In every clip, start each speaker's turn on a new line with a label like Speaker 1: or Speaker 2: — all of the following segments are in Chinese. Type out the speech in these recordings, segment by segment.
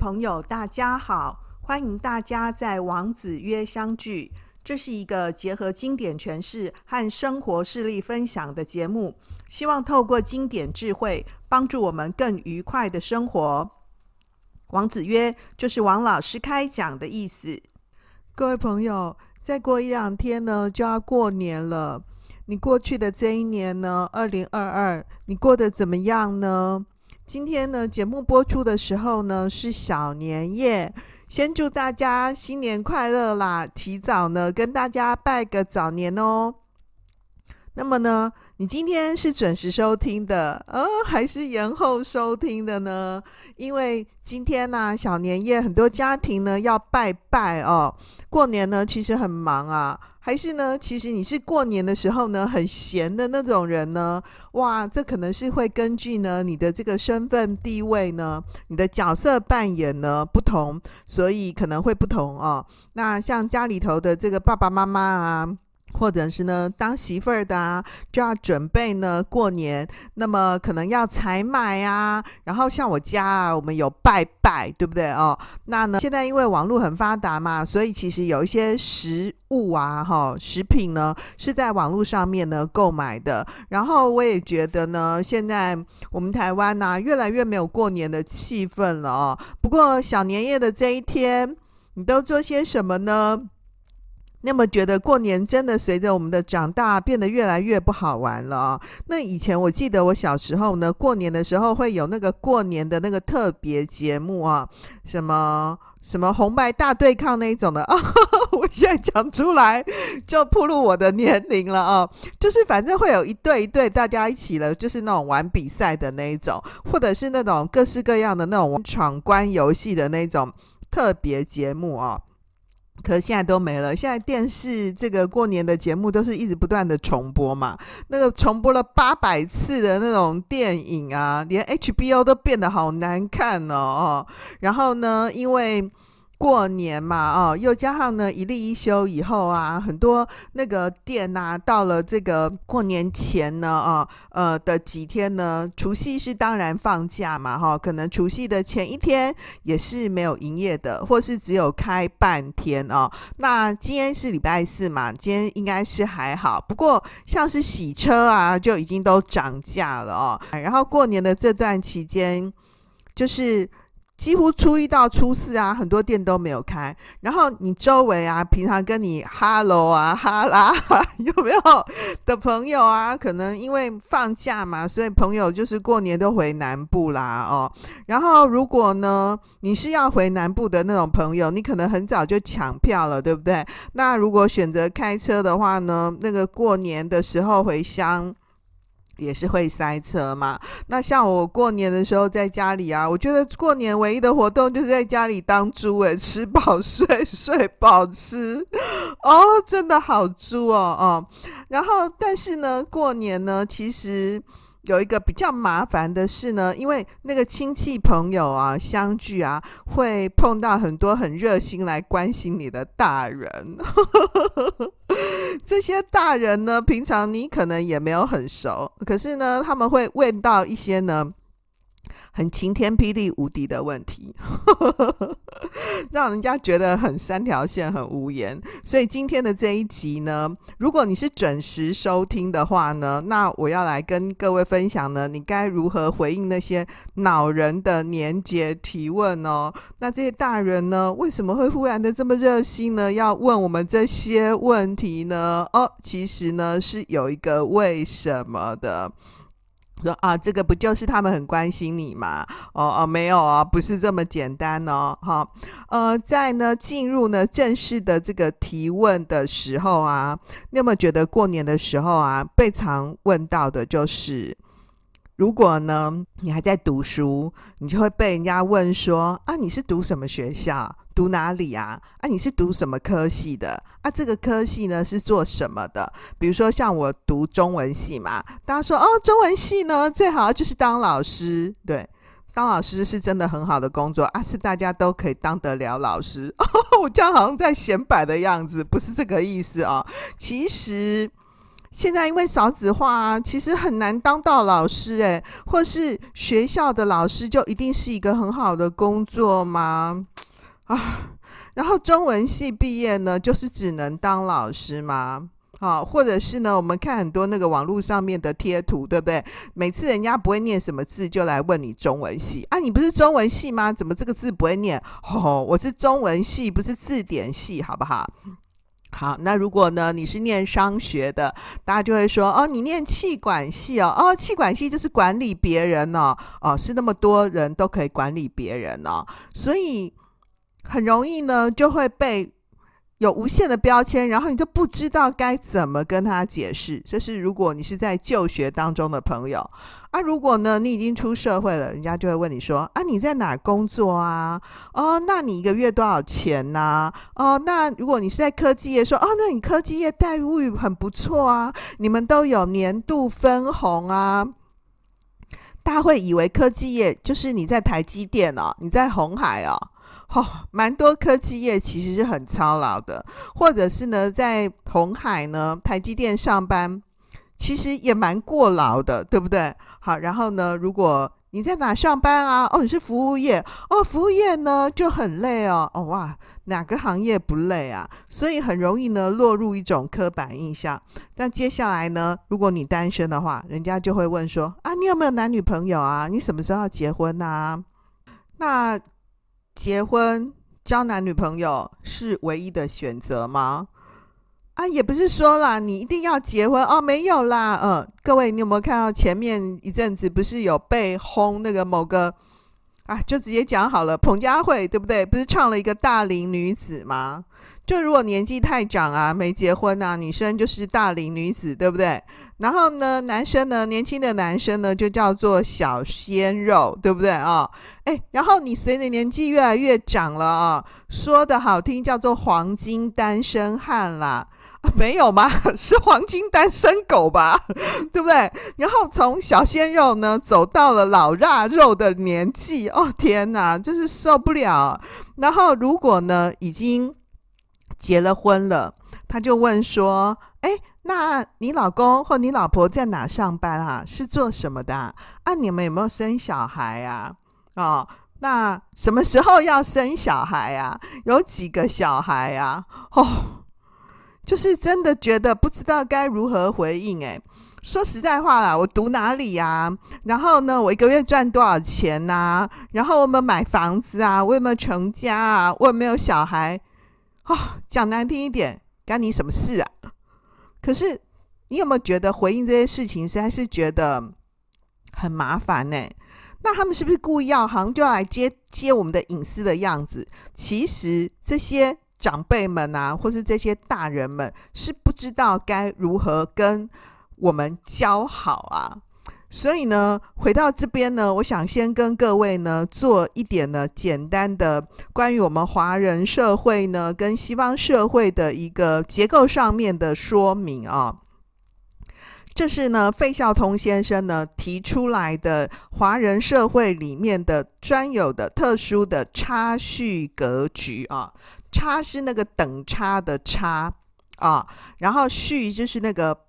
Speaker 1: 朋友，大家好！欢迎大家在王子约相聚。这是一个结合经典诠释和生活事例分享的节目，希望透过经典智慧，帮助我们更愉快的生活。王子曰就是王老师开讲的意思。
Speaker 2: 各位朋友，再过一两天呢，就要过年了。你过去的这一年呢，二零二二，你过得怎么样呢？今天呢，节目播出的时候呢，是小年夜，先祝大家新年快乐啦！提早呢，跟大家拜个早年哦。那么呢，你今天是准时收听的，呃，还是延后收听的呢？因为今天呢、小年夜，很多家庭呢要拜拜哦。过年呢，其实很忙啊。还是呢，其实你是过年的时候呢，很闲的那种人呢？哇，这可能是会根据呢你的这个身份地位呢，你的角色扮演呢不同，所以可能会不同哦。那像家里头的这个爸爸妈妈啊。或者是呢，当媳妇儿的啊，就要准备呢过年，那么可能要采买啊，然后像我家啊，我们有拜拜，对不对哦？那呢，现在因为网络很发达嘛，所以其实有一些食物啊，哈，食品呢是在网络上面呢购买的。然后我也觉得呢，现在我们台湾呢，越来越没有过年的气氛了哦。不过小年夜的这一天，你都做些什么呢？那么觉得过年真的随着我们的长大变得越来越不好玩了哦。那以前我记得我小时候呢，过年的时候会有那个过年的那个特别节目啊，什么什么红白大对抗那一种的啊。我现在讲出来就暴露我的年龄了啊。就是反正会有一对一对大家一起的，就是那种玩比赛的那一种，或者是那种各式各样的那种闯关游戏的那种特别节目啊。可是现在都没了。现在电视这个过年的节目都是一直不断的重播嘛，那个重播了八百次的那种电影啊，连 HBO 都变得好难看哦。然后呢，因为过年嘛，哦，又加上呢一例一休以后啊，很多那个店呐，到了这个过年前呢，啊，呃的几天呢，除夕是当然放假嘛，哈，可能除夕的前一天也是没有营业的，或是只有开半天哦。那今天是礼拜四嘛，今天应该是还好，不过像是洗车啊，就已经都涨价了哦。然后过年的这段期间，就是。几乎初一到初四啊，很多店都没有开。然后你周围啊，平常跟你哈喽啊、哈啦，有没有的朋友啊？可能因为放假嘛，所以朋友就是过年都回南部啦哦。然后如果呢，你是要回南部的那种朋友，你可能很早就抢票了，对不对？那如果选择开车的话呢，那个过年的时候回乡。也是会塞车嘛。那像我过年的时候在家里啊，我觉得过年唯一的活动就是在家里当猪诶，吃饱睡，睡饱吃，哦，真的好猪哦哦。然后，但是呢，过年呢，其实。有一个比较麻烦的事呢，因为那个亲戚朋友啊相聚啊，会碰到很多很热心来关心你的大人。这些大人呢，平常你可能也没有很熟，可是呢，他们会问到一些呢。很晴天霹雳无敌的问题，让人家觉得很三条线很无言。所以今天的这一集呢，如果你是准时收听的话呢，那我要来跟各位分享呢，你该如何回应那些恼人的年节提问哦？那这些大人呢，为什么会忽然的这么热心呢？要问我们这些问题呢？哦，其实呢是有一个为什么的。说啊，这个不就是他们很关心你吗？哦哦，没有啊，不是这么简单哦。哈，呃，在呢进入呢正式的这个提问的时候啊，你有没有觉得过年的时候啊，被常问到的就是，如果呢你还在读书，你就会被人家问说啊，你是读什么学校？读哪里啊？啊，你是读什么科系的？啊，这个科系呢是做什么的？比如说像我读中文系嘛，大家说哦，中文系呢最好就是当老师，对，当老师是真的很好的工作啊，是大家都可以当得了老师。哦，我这样好像在显摆的样子，不是这个意思，哦。其实现在因为少子化啊，其实很难当到老师诶，或是学校的老师就一定是一个很好的工作吗？啊，然后中文系毕业呢，就是只能当老师吗？啊，或者是呢，我们看很多那个网络上面的贴图，对不对？每次人家不会念什么字，就来问你中文系啊，你不是中文系吗？怎么这个字不会念？哦，我是中文系，不是字典系，好不好？好，那如果呢，你是念商学的，大家就会说哦，你念气管系哦，哦，气管系就是管理别人哦，哦，是那么多人都可以管理别人哦，所以很容易呢就会被。有无限的标签，然后你就不知道该怎么跟他解释。这是如果你是在就学当中的朋友啊，如果呢你已经出社会了，人家就会问你说啊，你在哪工作啊？哦，那你一个月多少钱呢？啊？哦，那如果你是在科技业，说哦，那你科技业待遇很不错啊，你们都有年度分红啊。大家会以为科技业就是你在台积电哦，你在红海哦。哦，蛮多科技业其实是很操劳的，或者是呢，在红海呢、台积电上班，其实也蛮过劳的，对不对？好，然后呢，如果你在哪上班啊？哦，你是服务业哦，服务业呢就很累哦。哦哇，哪个行业不累啊？所以很容易呢落入一种刻板印象。但接下来呢，如果你单身的话，人家就会问说啊，你有没有男女朋友啊？你什么时候要结婚啊？那。结婚交男女朋友是唯一的选择吗？啊，也不是说啦，你一定要结婚哦，没有啦，嗯，各位，你有没有看到前面一阵子不是有被轰那个某个啊，就直接讲好了，彭佳慧对不对？不是唱了一个大龄女子吗？就如果年纪太长啊，没结婚啊，女生就是大龄女子，对不对？然后呢，男生呢，年轻的男生呢，就叫做小鲜肉，对不对啊？哎，然后你随着年纪越来越长了啊，说的好听叫做黄金单身汉啦，没有吗？是黄金单身狗吧？对不对？然后从小鲜肉呢，走到了老腊肉的年纪，哦天哪，真是受不了。然后如果呢，已经结了婚了，他就问说：“哎，那你老公或你老婆在哪上班啊？是做什么的啊？啊，你们有没有生小孩啊？哦，那什么时候要生小孩啊？有几个小孩啊？哦，就是真的觉得不知道该如何回应。哎，说实在话啦，我读哪里呀？然后呢，我一个月赚多少钱呐？然后我们买房子啊？我有没有成家啊？我有没有小孩？”哦，讲难听一点，干你什么事啊？可是你有没有觉得回应这些事情，实在是觉得很麻烦呢？那他们是不是故意要，好像就要来接接我们的隐私的样子？其实这些长辈们啊，或是这些大人们，是不知道该如何跟我们交好啊。所以呢，回到这边呢，我想先跟各位呢做一点呢简单的关于我们华人社会呢跟西方社会的一个结构上面的说明啊。这是呢费孝通先生呢提出来的华人社会里面的专有的特殊的差序格局啊。差是那个等差的差啊，然后序就是那个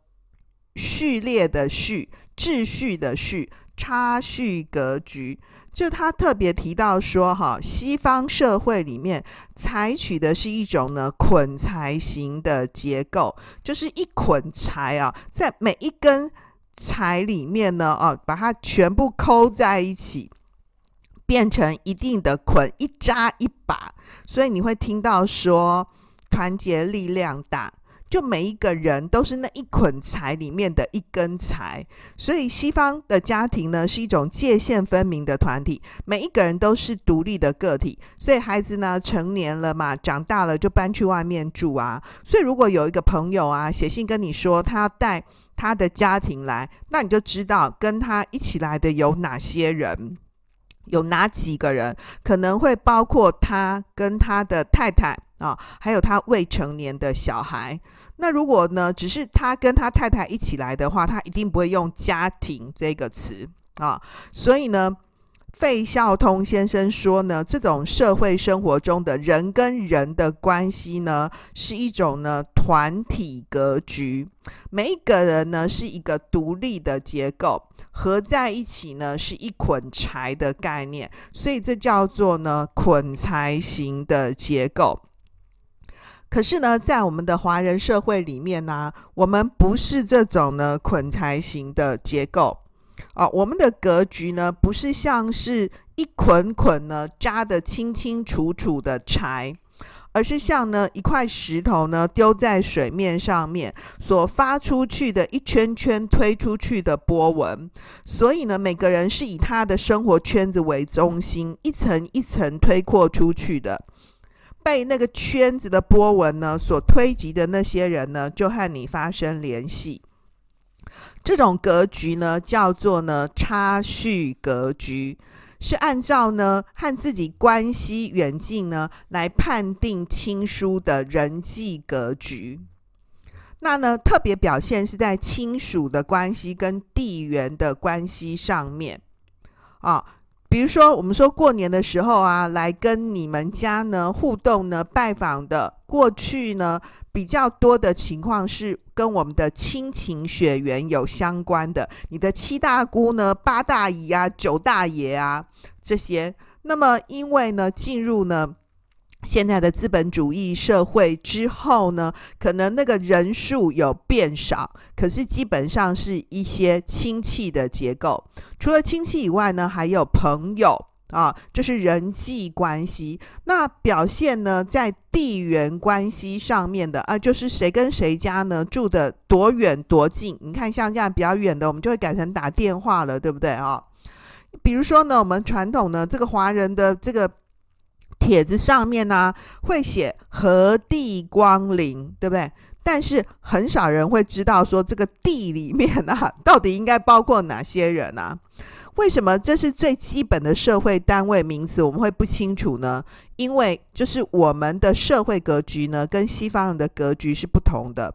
Speaker 2: 序列的序。秩序的序，差序格局，就他特别提到说，哈，西方社会里面采取的是一种呢捆财型的结构，就是一捆财啊，在每一根财里面呢，哦，把它全部扣在一起，变成一定的捆，一扎一把，所以你会听到说，团结力量大。就每一个人都是那一捆柴里面的一根柴，所以西方的家庭呢是一种界限分明的团体，每一个人都是独立的个体，所以孩子呢成年了嘛，长大了就搬去外面住啊。所以如果有一个朋友啊写信跟你说他带他的家庭来，那你就知道跟他一起来的有哪些人，有哪几个人，可能会包括他跟他的太太啊，还有他未成年的小孩。那如果呢，只是他跟他太太一起来的话，他一定不会用家庭这个词啊。所以呢，费孝通先生说呢，这种社会生活中的人跟人的关系呢，是一种呢团体格局，每一个人呢是一个独立的结构，合在一起呢是一捆柴的概念，所以这叫做呢捆柴型的结构。可是呢，在我们的华人社会里面呢，我们不是这种呢捆柴型的结构。啊，我们的格局呢，不是像是一捆捆呢扎得清清楚楚的柴，而是像呢一块石头呢丢在水面上面所发出去的一圈圈推出去的波纹。所以呢，每个人是以他的生活圈子为中心，一层一层推扩出去的，被那个圈子的波纹呢所推及的那些人呢，就和你发生联系。这种格局呢，叫做呢差序格局，是按照呢和自己关系远近呢来判定亲疏的人际格局。那呢特别表现是在亲属的关系跟地缘的关系上面啊，比如说我们说过年的时候啊，来跟你们家呢互动呢拜访的，过去呢。比较多的情况是跟我们的亲情血缘有相关的，你的七大姑呢、八大姨啊、九大爷啊这些。那么因为呢进入呢现在的资本主义社会之后呢，可能那个人数有变少，可是基本上是一些亲戚的结构。除了亲戚以外呢，还有朋友。啊，就是人际关系。那表现呢，在地缘关系上面的啊，就是谁跟谁家呢住的多远多近？你看，像这样比较远的，我们就会改成打电话了，对不对啊？比如说呢，我们传统呢，这个华人的这个帖子上面呢，会写何地光临，对不对？但是很少人会知道说这个地里面啊，到底应该包括哪些人啊？为什么这是最基本的社会单位名词，我们会不清楚呢？因为就是我们的社会格局呢，跟西方人的格局是不同的。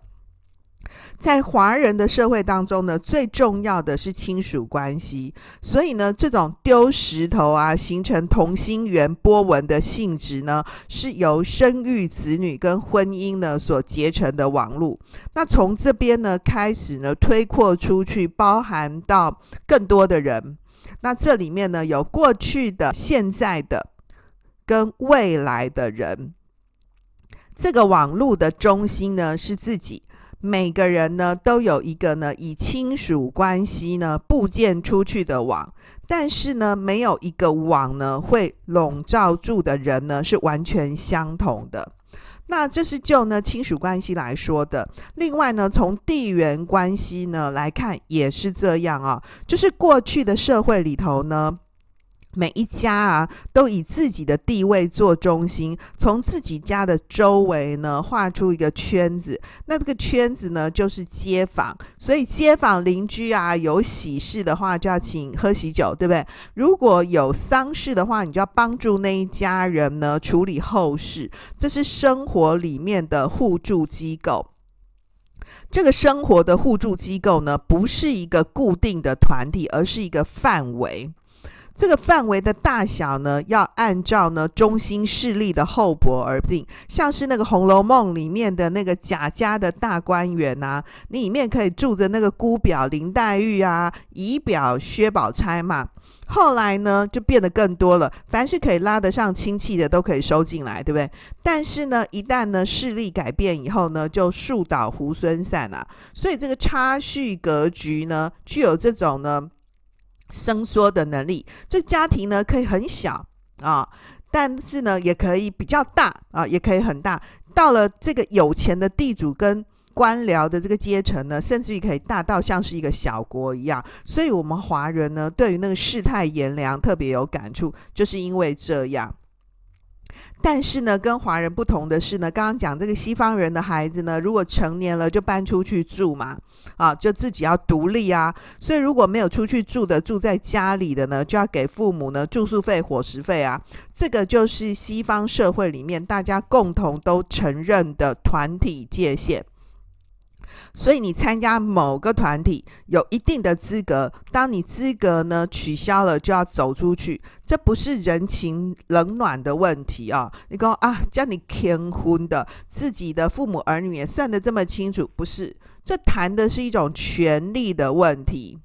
Speaker 2: 在华人的社会当中呢，最重要的是亲属关系，所以呢，这种丢石头啊，形成同心圆波纹的性质呢，是由生育子女跟婚姻呢所结成的网路。那从这边呢开始呢，推扩出去，包含到更多的人。那这里面呢，有过去的、现在的跟未来的人。这个网络的中心呢，是自己。每个人呢都有一个呢以亲属关系呢布建出去的网，但是呢没有一个网呢会笼罩住的人呢是完全相同的。那这是就呢亲属关系来说的。另外呢从地缘关系呢来看也是这样啊，就是过去的社会里头呢。每一家啊，都以自己的地位做中心，从自己家的周围呢画出一个圈子。那这个圈子呢，就是街坊。所以街坊邻居啊，有喜事的话就要请喝喜酒，对不对？如果有丧事的话，你就要帮助那一家人呢处理后事。这是生活里面的互助机构。这个生活的互助机构呢，不是一个固定的团体，而是一个范围。这个范围的大小呢，要按照呢中心势力的厚薄而定。像是那个《红楼梦》里面的那个贾家的大观园啊，里面可以住着那个姑表林黛玉啊，姨表薛宝钗嘛。后来呢，就变得更多了，凡是可以拉得上亲戚的，都可以收进来，对不对？但是呢，一旦呢势力改变以后呢，就树倒猢狲散啊。所以这个差序格局呢，具有这种呢。伸缩的能力，这家庭呢可以很小啊，但是呢也可以比较大啊，也可以很大。到了这个有钱的地主跟官僚的这个阶层呢，甚至于可以大到像是一个小国一样。所以，我们华人呢对于那个世态炎凉特别有感触，就是因为这样。但是呢，跟华人不同的是呢，刚刚讲这个西方人的孩子呢，如果成年了就搬出去住嘛，啊，就自己要独立啊。所以如果没有出去住的，住在家里的呢，就要给父母呢住宿费、伙食费啊。这个就是西方社会里面大家共同都承认的团体界限。所以你参加某个团体有一定的资格，当你资格呢取消了，就要走出去。这不是人情冷暖的问题啊！你说啊，叫你天婚的自己的父母儿女也算得这么清楚，不是？这谈的是一种权利的问题。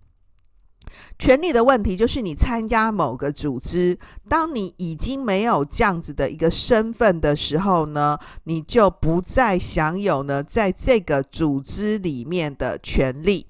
Speaker 2: 权力的问题就是你参加某个组织，当你已经没有这样子的一个身份的时候呢，你就不再享有呢在这个组织里面的权利。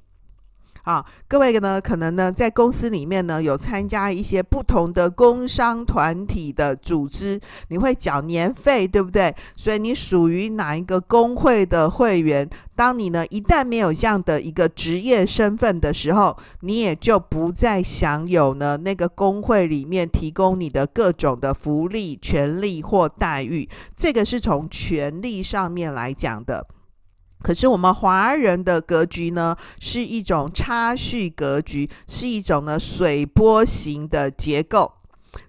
Speaker 2: 好，各位呢，可能呢在公司里面呢有参加一些不同的工商团体的组织，你会缴年费，对不对？所以你属于哪一个工会的会员？当你呢一旦没有这样的一个职业身份的时候，你也就不再享有呢那个工会里面提供你的各种的福利、权利或待遇。这个是从权利上面来讲的。可是我们华人的格局呢，是一种差序格局，是一种呢水波形的结构，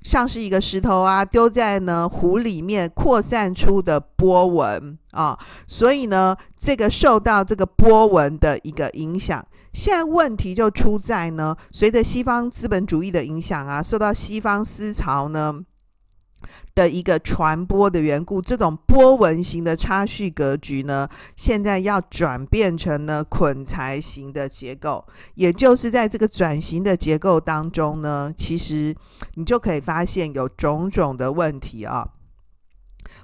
Speaker 2: 像是一个石头啊，丢在呢湖里面扩散出的波纹啊，所以呢，这个受到这个波纹的一个影响。现在问题就出在呢，随着西方资本主义的影响啊，受到西方思潮呢。的一个传播的缘故，这种波纹型的差序格局呢，现在要转变成呢捆财型的结构，也就是在这个转型的结构当中呢，其实你就可以发现有种种的问题啊。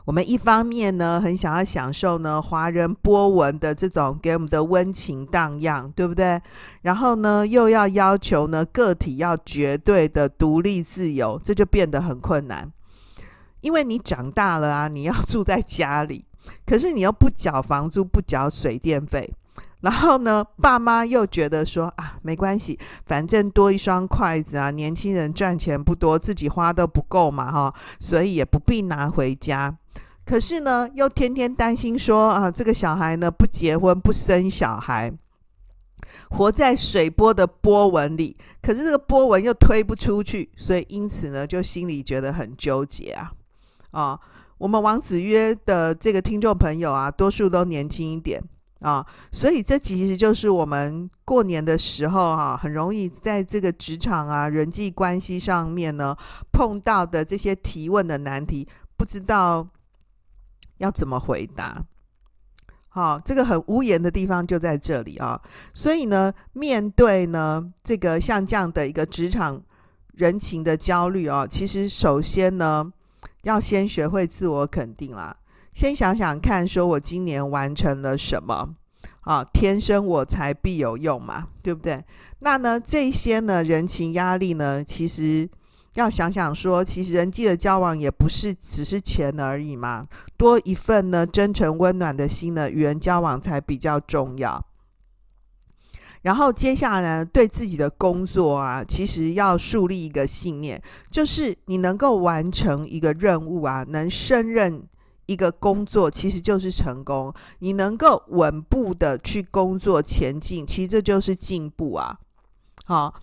Speaker 2: 我们一方面呢，很想要享受呢华人波纹的这种给我们的温情荡漾，对不对？然后呢，又要要求呢个体要绝对的独立自由，这就变得很困难。因为你长大了啊，你要住在家里，可是你又不缴房租，不缴水电费，然后呢，爸妈又觉得说啊，没关系，反正多一双筷子啊，年轻人赚钱不多，自己花都不够嘛，哈，所以也不必拿回家。可是呢，又天天担心说啊，这个小孩呢不结婚不生小孩，活在水波的波纹里，可是这个波纹又推不出去，所以因此呢，就心里觉得很纠结啊。啊、我们王子约的这个听众朋友啊，多数都年轻一点啊、所以这其实就是我们过年的时候哈、啊，很容易在这个职场啊、人际关系上面呢碰到的这些提问的难题，不知道要怎么回答。好、这个很无言的地方就在这里啊，所以呢，面对呢这个像这样的一个职场人情的焦虑啊，其实首先呢。要先学会自我肯定啦，先想想看，说我今年完成了什么啊？天生我材必有用嘛，对不对？那呢，这些呢，人情压力呢，其实要想想说，其实人际的交往也不是只是钱而已嘛，多一份呢真诚温暖的心呢，与人交往才比较重要。然后接下来，对自己的工作啊，其实要树立一个信念，就是你能够完成一个任务啊，能胜任一个工作，其实就是成功。你能够稳步的去工作前进，其实这就是进步啊。好，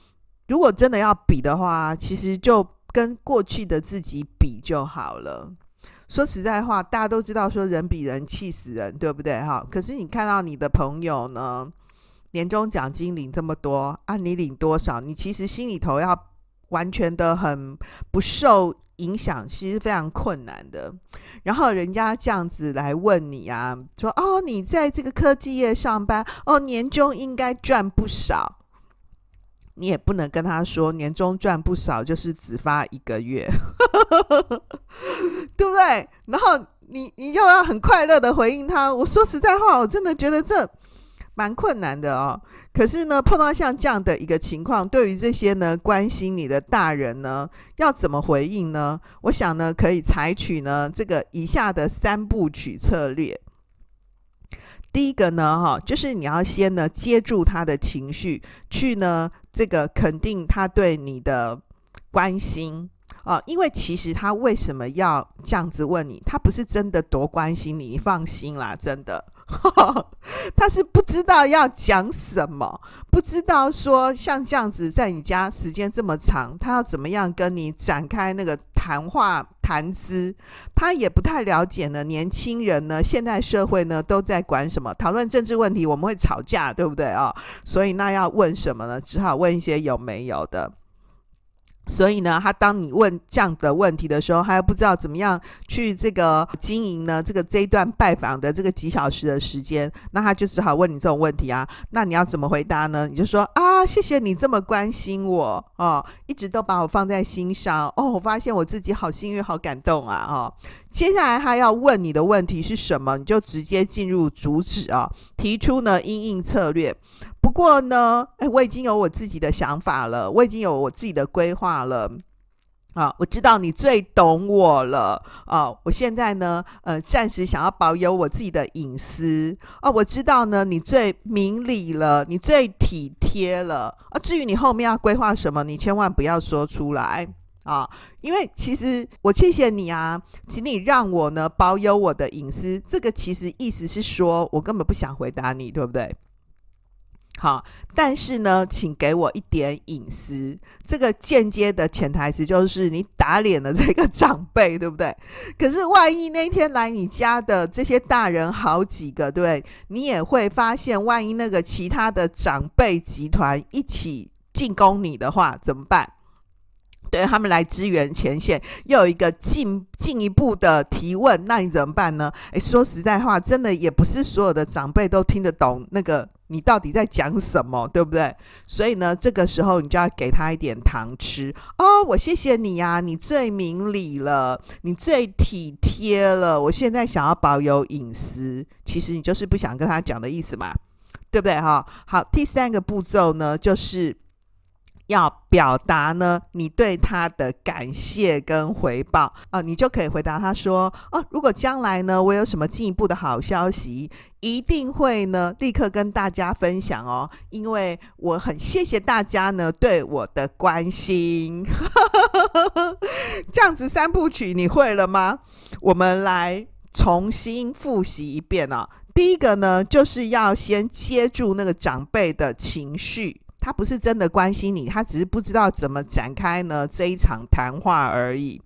Speaker 2: 如果真的要比的话，其实就跟过去的自己比就好了。说实在话，大家都知道说人比人气死人，对不对？哈，可是你看到你的朋友呢？年终奖金领这么多，啊，你领多少？你其实心里头要完全的很不受影响，其实非常困难的。然后人家这样子来问你啊，说哦，你在这个科技业上班，哦，年终应该赚不少。你也不能跟他说年终赚不少，就是只发一个月，对不对？然后你你又要很快乐的回应他。我说实在话，我真的觉得这。蛮困难的哦，可是呢，碰到像这样的一个情况，对于这些呢关心你的大人呢，要怎么回应呢？我想呢，可以采取呢这个以下的三部曲策略。第一个呢，哈，就是你要先呢接住他的情绪，去呢这个肯定他对你的关心啊，因为其实他为什么要这样子问你？他不是真的多关心你，你放心啦，真的。他是不知道要讲什么，不知道说像这样子在你家时间这么长，他要怎么样跟你展开那个谈话谈资，他也不太了解呢。年轻人呢，现代社会呢都在管什么？讨论政治问题，我们会吵架，对不对啊？所以那要问什么呢？只好问一些有没有的。所以呢，他当你问这样的问题的时候，他又不知道怎么样去这个经营呢？这个这一段拜访的这个几小时的时间，那他就只好问你这种问题啊。那你要怎么回答呢？你就说啊，谢谢你这么关心我哦，一直都把我放在心上哦。我发现我自己好幸运，好感动啊哦。接下来他要问你的问题是什么？你就直接进入主旨啊，提出呢因应策略。过呢，哎，我已经有我自己的想法了，我已经有我自己的规划了啊！我知道你最懂我了啊！我现在呢，呃，暂时想要保有我自己的隐私啊！我知道呢，你最明理了，你最体贴了啊！至于你后面要规划什么，你千万不要说出来啊！因为其实我谢谢你啊，请你让我呢保有我的隐私。这个其实意思是说我根本不想回答你，对不对？好，但是呢，请给我一点隐私。这个间接的潜台词就是你打脸了这个长辈，对不对？可是万一那天来你家的这些大人好几个，对，你也会发现，万一那个其他的长辈集团一起进攻你的话，怎么办？对，他们来支援前线，又有一个进进一步的提问，那你怎么办呢？诶，说实在话，真的也不是所有的长辈都听得懂那个。你到底在讲什么，对不对？所以呢，这个时候你就要给他一点糖吃哦。我谢谢你呀，你最明理了，你最体贴了。我现在想要保有隐私，其实你就是不想跟他讲的意思嘛，对不对？哈，好，第三个步骤呢，就是。要表达呢，你对他的感谢跟回报啊、你就可以回答他说：哦，如果将来呢，我有什么进一步的好消息，一定会呢立刻跟大家分享哦，因为我很谢谢大家呢对我的关心。这样子三部曲你会了吗？我们来重新复习一遍哦。第一个呢，就是要先接住那个长辈的情绪。他不是真的关心你，他只是不知道怎么展开呢这一场谈话而已。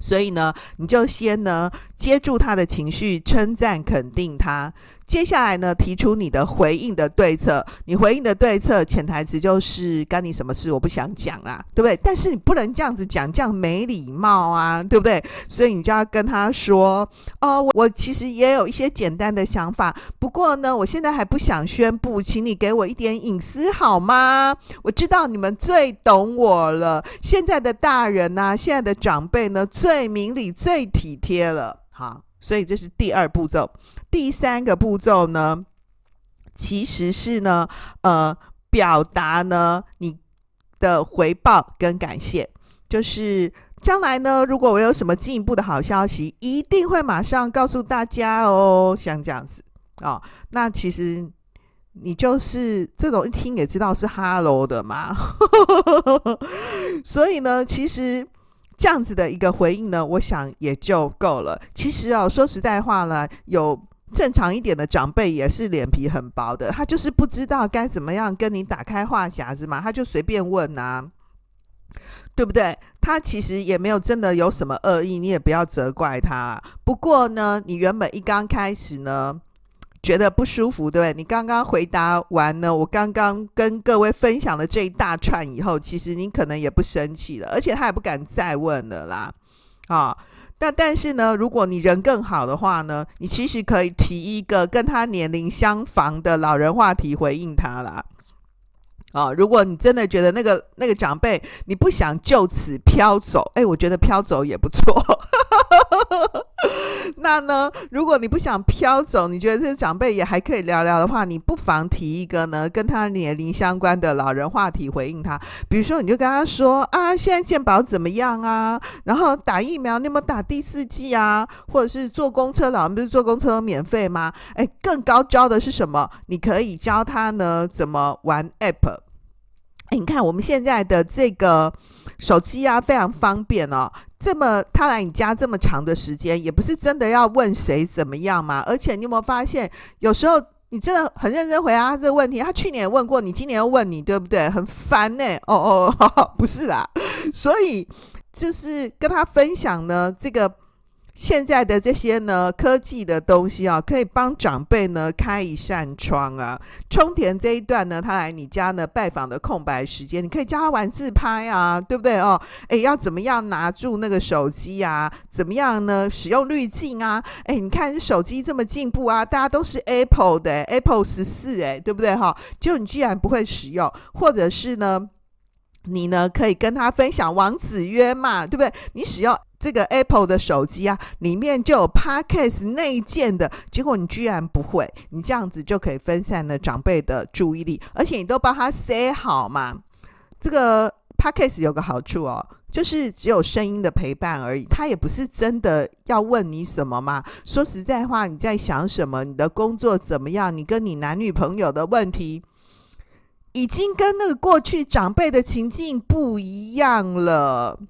Speaker 2: 所以呢，你就先呢接住他的情绪，称赞肯定他。接下来呢，提出你的回应的对策。你回应的对策潜台词就是干你什么事？我不想讲啊，对不对？但是你不能这样子讲，这样没礼貌啊，对不对？所以你就要跟他说：哦，我其实也有一些简单的想法，不过呢，我现在还不想宣布，请你给我一点隐私好吗？我知道你们最懂我了，现在的大人呢、现在的长辈呢，最明理、最体贴了。好，所以这是第二步骤。第三个步骤呢，其实是呢，呃，表达呢你的回报跟感谢，就是将来呢，如果我有什么进一步的好消息，一定会马上告诉大家哦，像这样子、哦，那其实你就是这种一听也知道是哈喽的嘛，所以呢，其实。这样子的一个回应呢，我想也就够了。其实哦，说实在话呢，有正常一点的长辈也是脸皮很薄的，他就是不知道该怎么样跟你打开话匣子嘛，他就随便问呐，对不对？他其实也没有真的有什么恶意，你也不要责怪他。不过呢，你原本一刚开始呢。觉得不舒服，对不对？你刚刚回答完呢，我刚刚跟各位分享了这一大串以后，其实你可能也不生气了，而且他也不敢再问了啦。啊，但但是呢，如果你人更好的话呢，你其实可以提一个跟他年龄相仿的老人话题回应他啦。啊，如果你真的觉得那个那个长辈你不想就此飘走，哎，我觉得飘走也不错。那呢，如果你不想飘走，你觉得这些长辈也还可以聊聊的话，你不妨提一个呢，跟他年龄相关的老人话题回应他。比如说，你就跟他说啊，现在健保怎么样啊？然后打疫苗，你有没打第四剂啊？或者是坐公车，老人不是坐公车都免费吗？诶，更高招的是什么？你可以教他呢怎么玩 App。诶，你看我们现在的这个。手机啊非常方便哦。这么他来你家这么长的时间，也不是真的要问谁怎么样嘛。而且你有没有发现，有时候你真的很认真回答他这个问题，他去年问过你，今年又问你，对不对？很烦呢。哦哦，哦，不是啦，所以就是跟他分享呢这个。现在的这些呢，科技的东西啊，可以帮长辈呢开一扇窗啊。充填这一段呢，他来你家呢拜访的空白时间，你可以教他玩自拍啊，对不对哦？诶，要怎么样拿住那个手机啊？怎么样呢？使用滤镜啊？诶，你看手机这么进步啊，大家都是 Apple 的 Apple 十四，诶，对不对哈？就你居然不会使用，或者是呢，你呢可以跟他分享王子约嘛，对不对？你使用。这个 Apple 的手机啊，里面就有 Podcast 内建的，结果你居然不会，你这样子就可以分散了长辈的注意力，而且你都帮他塞好嘛。这个 Podcast 有个好处哦，就是只有声音的陪伴而已，他也不是真的要问你什么嘛。说实在话，你在想什么？你的工作怎么样？你跟你男女朋友的问题，已经跟那个过去长辈的情境不一样了。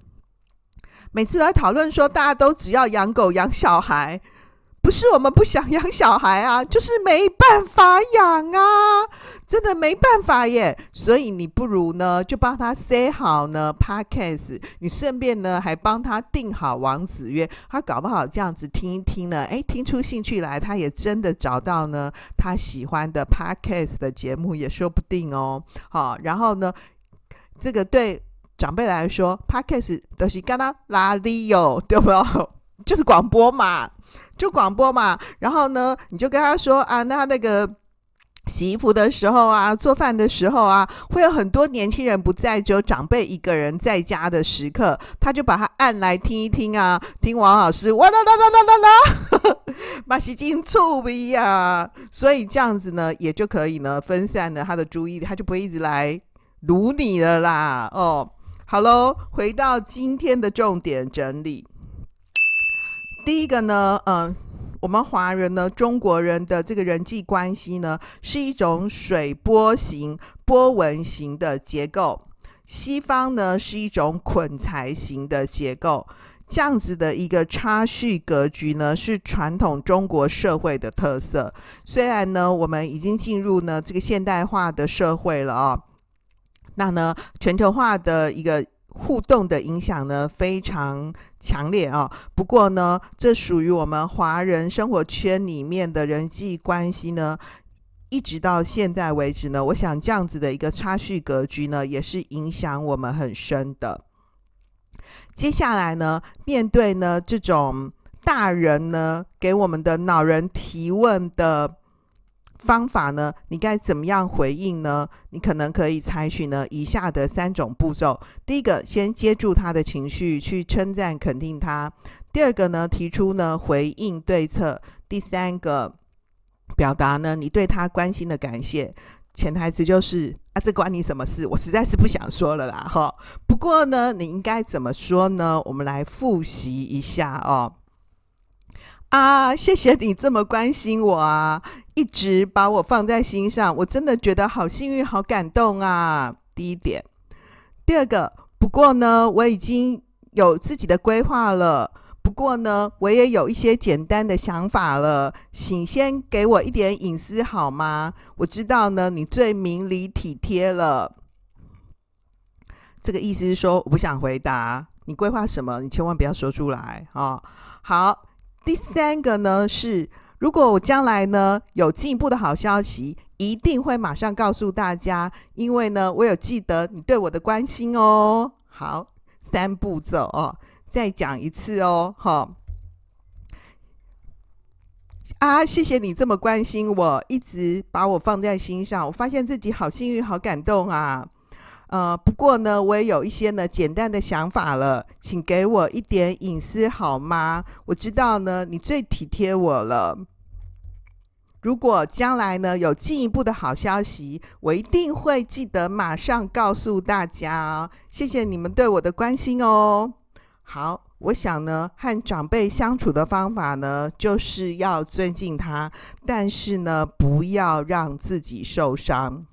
Speaker 2: 每次来讨论说，大家都只要养狗养小孩，不是我们不想养小孩啊，就是没办法养啊，真的没办法耶。所以你不如呢，就帮他塞好呢，Podcast，你顺便呢还帮他订好王子约，他搞不好这样子听一听呢，诶，听出兴趣来，他也真的找到呢他喜欢的 Podcast 的节目也说不定哦。好，然后呢，这个对。长辈来说，Podcast 都是跟他拉力哟，对不？就是广播嘛，就广播嘛。然后呢，你就跟他说啊，那那个洗衣服的时候啊，做饭的时候啊，会有很多年轻人不在，只有长辈一个人在家的时刻，他就把它按来听一听啊，听王老师哇啦啦啦啦啦啦，马西金醋逼呀，所以这样子呢，也就可以呢，分散了他的注意力，他就不会一直来撸你了啦，哦。好喽，回到今天的重点整理。第一个呢，嗯、我们华人呢，中国人的这个人际关系呢，是一种水波型、波纹型的结构；西方呢，是一种捆裁型的结构。这样子的一个差序格局呢，是传统中国社会的特色。虽然呢，我们已经进入呢这个现代化的社会了啊、哦。那呢，全球化的一个互动的影响呢，非常强烈啊。不过呢，这属于我们华人生活圈里面的人际关系呢，一直到现在为止呢，我想这样子的一个差序格局呢，也是影响我们很深的。接下来呢，面对呢这种大人呢给我们的恼人提问的。方法呢？你该怎么样回应呢？你可能可以采取呢以下的三种步骤：第一个，先接住他的情绪，去称赞肯定他；第二个呢，提出呢回应对策；第三个，表达呢你对他关心的感谢。潜台词就是啊，这关你什么事？我实在是不想说了啦，哈。不过呢，你应该怎么说呢？我们来复习一下哦。啊，谢谢你这么关心我啊！一直把我放在心上，我真的觉得好幸运、好感动啊！第一点，第二个，不过呢，我已经有自己的规划了。不过呢，我也有一些简单的想法了，请先给我一点隐私好吗？我知道呢，你最明理体贴了。这个意思是说，我不想回答你规划什么，你千万不要说出来啊、哦！好，第三个呢是。如果我将来呢有进一步的好消息，一定会马上告诉大家，因为呢我有记得你对我的关心哦。好，三步骤哦，再讲一次哦，好。啊，谢谢你这么关心我，一直把我放在心上，我发现自己好幸运，好感动啊。呃，不过呢，我也有一些呢简单的想法了，请给我一点隐私好吗？我知道呢，你最体贴我了。如果将来呢有进一步的好消息，我一定会记得马上告诉大家。谢谢你们对我的关心哦。好，我想呢，和长辈相处的方法呢，就是要尊敬他，但是呢，不要让自己受伤。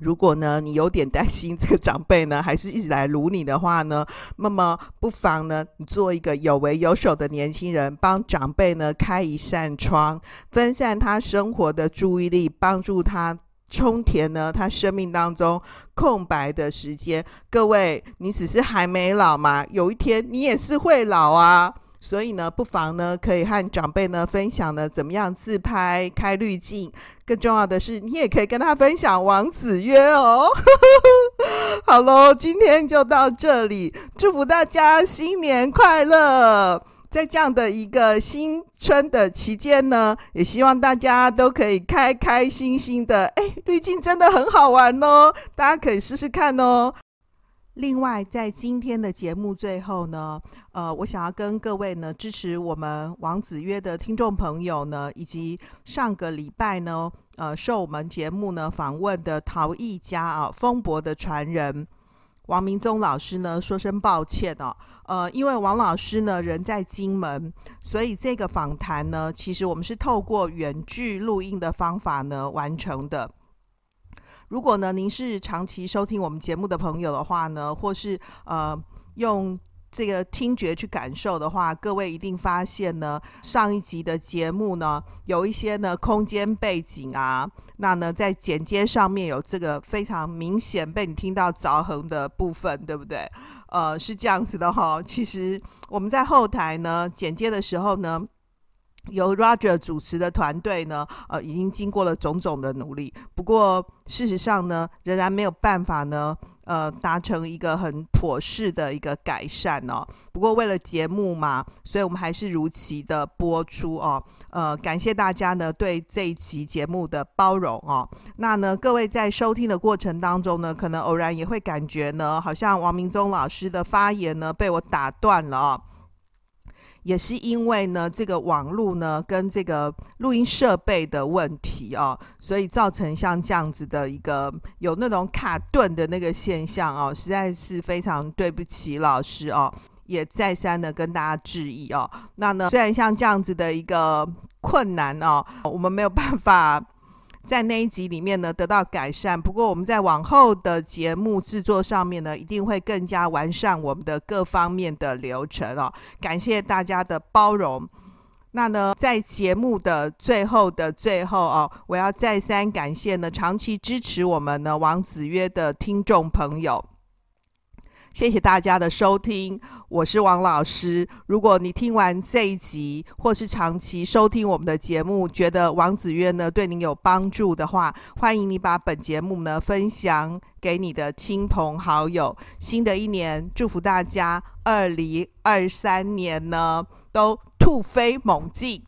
Speaker 1: 如果呢，你有点担心这个长辈呢，还是一直来卢你的话呢，那么不妨呢，你做一个有为有守的年轻人，帮长辈呢开一扇窗，分散他生活的注意力，帮助他充填呢他生命当中空白的时间。各位，你只是还没老嘛，有一天你也是会老啊。所以呢，不妨呢，可以和长辈呢分享呢，怎么样自拍开滤镜。更重要的是，你也可以跟他分享王子约哦。好喽，今天就到这里，祝福大家新年快乐！在这样的一个新春的期间呢，也希望大家都可以开开心心的。哎，滤镜真的很好玩哦，大家可以试试看哦。另外，在今天的节目最后呢，呃，我想要跟各位呢支持我们王子约的听众朋友呢，以及上个礼拜呢，呃，受我们节目呢访问的陶艺家啊，风伯的传人王明宗老师呢，说声抱歉哦，呃，因为王老师呢人在金门，所以这个访谈呢，其实我们是透过远距录音的方法呢完成的。如果呢，您是长期收听我们节目的朋友的话呢，或是呃用这个听觉去感受的话，各位一定发现呢，上一集的节目呢，有一些呢空间背景啊，那呢在剪接上面有这个非常明显被你听到凿痕的部分，对不对？呃，是这样子的哈。其实我们在后台呢剪接的时候呢。由 Roger 主持的团队呢，呃，已经经过了种种的努力。不过，事实上呢，仍然没有办法呢，呃，达成一个很妥适的一个改善哦。不过，为了节目嘛，所以我们还是如期的播出哦。呃，感谢大家呢对这一集节目的包容哦。那呢，各位在收听的过程当中呢，可能偶然也会感觉呢，好像王明忠老师的发言呢被我打断了哦。也是因为呢，这个网络呢跟这个录音设备的问题哦，所以造成像这样子的一个有那种卡顿的那个现象哦，实在是非常对不起老师哦，也再三的跟大家致意哦。那呢，虽然像这样子的一个困难哦，我们没有办法。在那一集里面呢，得到改善。不过我们在往后的节目制作上面呢，一定会更加完善我们的各方面的流程哦。感谢大家的包容。那呢，在节目的最后的最后哦，我要再三感谢呢，长期支持我们呢王子约的听众朋友。谢谢大家的收听，我是王老师。如果你听完这一集，或是长期收听我们的节目，觉得王子月呢对您有帮助的话，欢迎你把本节目呢分享给你的亲朋好友。新的一年，祝福大家二零二三年呢都突飞猛进，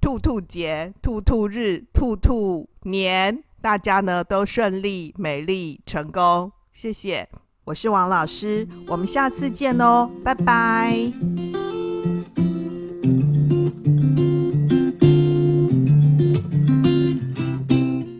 Speaker 1: 兔兔节、兔兔日、兔兔年，大家呢都顺利、美丽、成功。谢谢。我是王老师，我们下次见哦，拜拜。